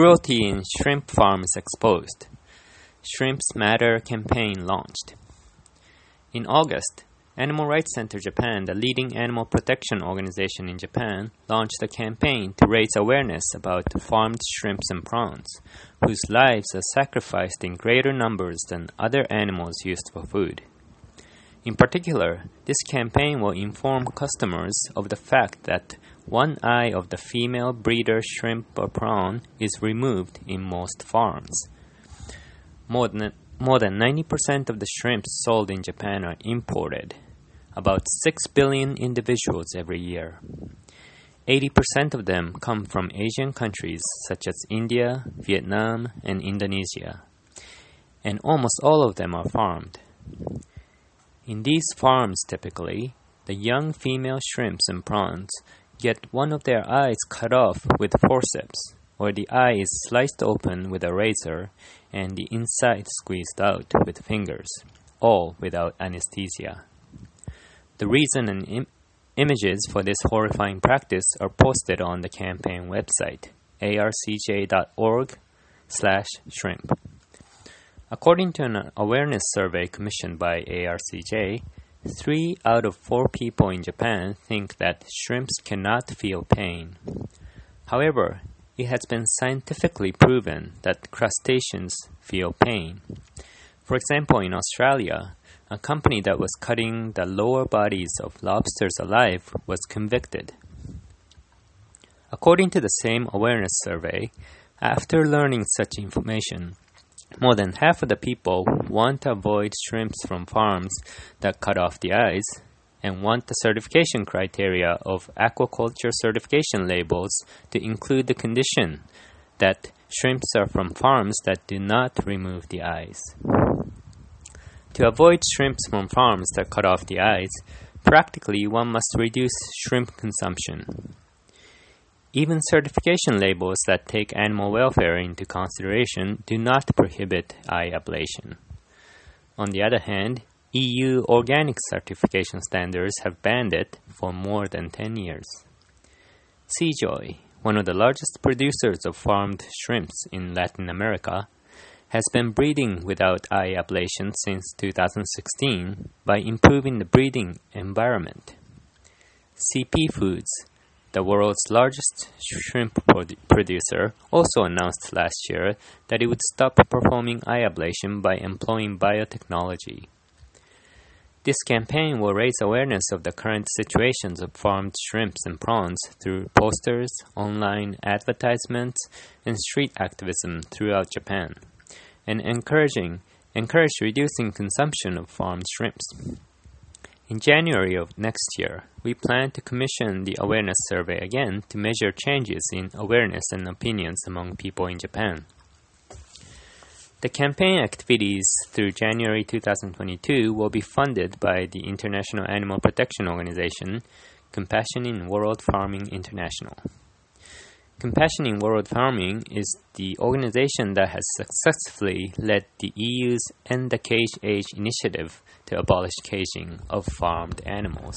Cruelty in shrimp farms exposed. Shrimps Matter campaign launched. In August, Animal Rights Center Japan, the leading animal protection organization in Japan, launched a campaign to raise awareness about farmed shrimps and prawns, whose lives are sacrificed in greater numbers than other animals used for food. In particular, this campaign will inform customers of the fact that one eye of the female breeder shrimp or prawn is removed in most farms. More than, more than 90% of the shrimps sold in Japan are imported, about 6 billion individuals every year. 80% of them come from Asian countries such as India, Vietnam, and Indonesia. And almost all of them are farmed. In these farms, typically, the young female shrimps and prawns get one of their eyes cut off with forceps, or the eye is sliced open with a razor and the inside squeezed out with fingers, all without anesthesia. The reason and Im- images for this horrifying practice are posted on the campaign website, arcj.org slash shrimp. According to an awareness survey commissioned by ARCJ, three out of four people in Japan think that shrimps cannot feel pain. However, it has been scientifically proven that crustaceans feel pain. For example, in Australia, a company that was cutting the lower bodies of lobsters alive was convicted. According to the same awareness survey, after learning such information, more than half of the people want to avoid shrimps from farms that cut off the eyes and want the certification criteria of aquaculture certification labels to include the condition that shrimps are from farms that do not remove the eyes. To avoid shrimps from farms that cut off the eyes, practically one must reduce shrimp consumption. Even certification labels that take animal welfare into consideration do not prohibit eye ablation. On the other hand, EU organic certification standards have banned it for more than 10 years. Seajoy, one of the largest producers of farmed shrimps in Latin America, has been breeding without eye ablation since 2016 by improving the breeding environment. CP Foods, the world's largest shrimp producer, also announced last year that it would stop performing eye ablation by employing biotechnology. This campaign will raise awareness of the current situations of farmed shrimps and prawns through posters, online advertisements, and street activism throughout Japan, and encouraging encourage reducing consumption of farmed shrimps. In January of next year, we plan to commission the awareness survey again to measure changes in awareness and opinions among people in Japan. The campaign activities through January 2022 will be funded by the International Animal Protection Organization, Compassion in World Farming International. Compassion in World Farming is the organization that has successfully led the EU's End the Cage Age initiative to abolish caging of farmed animals.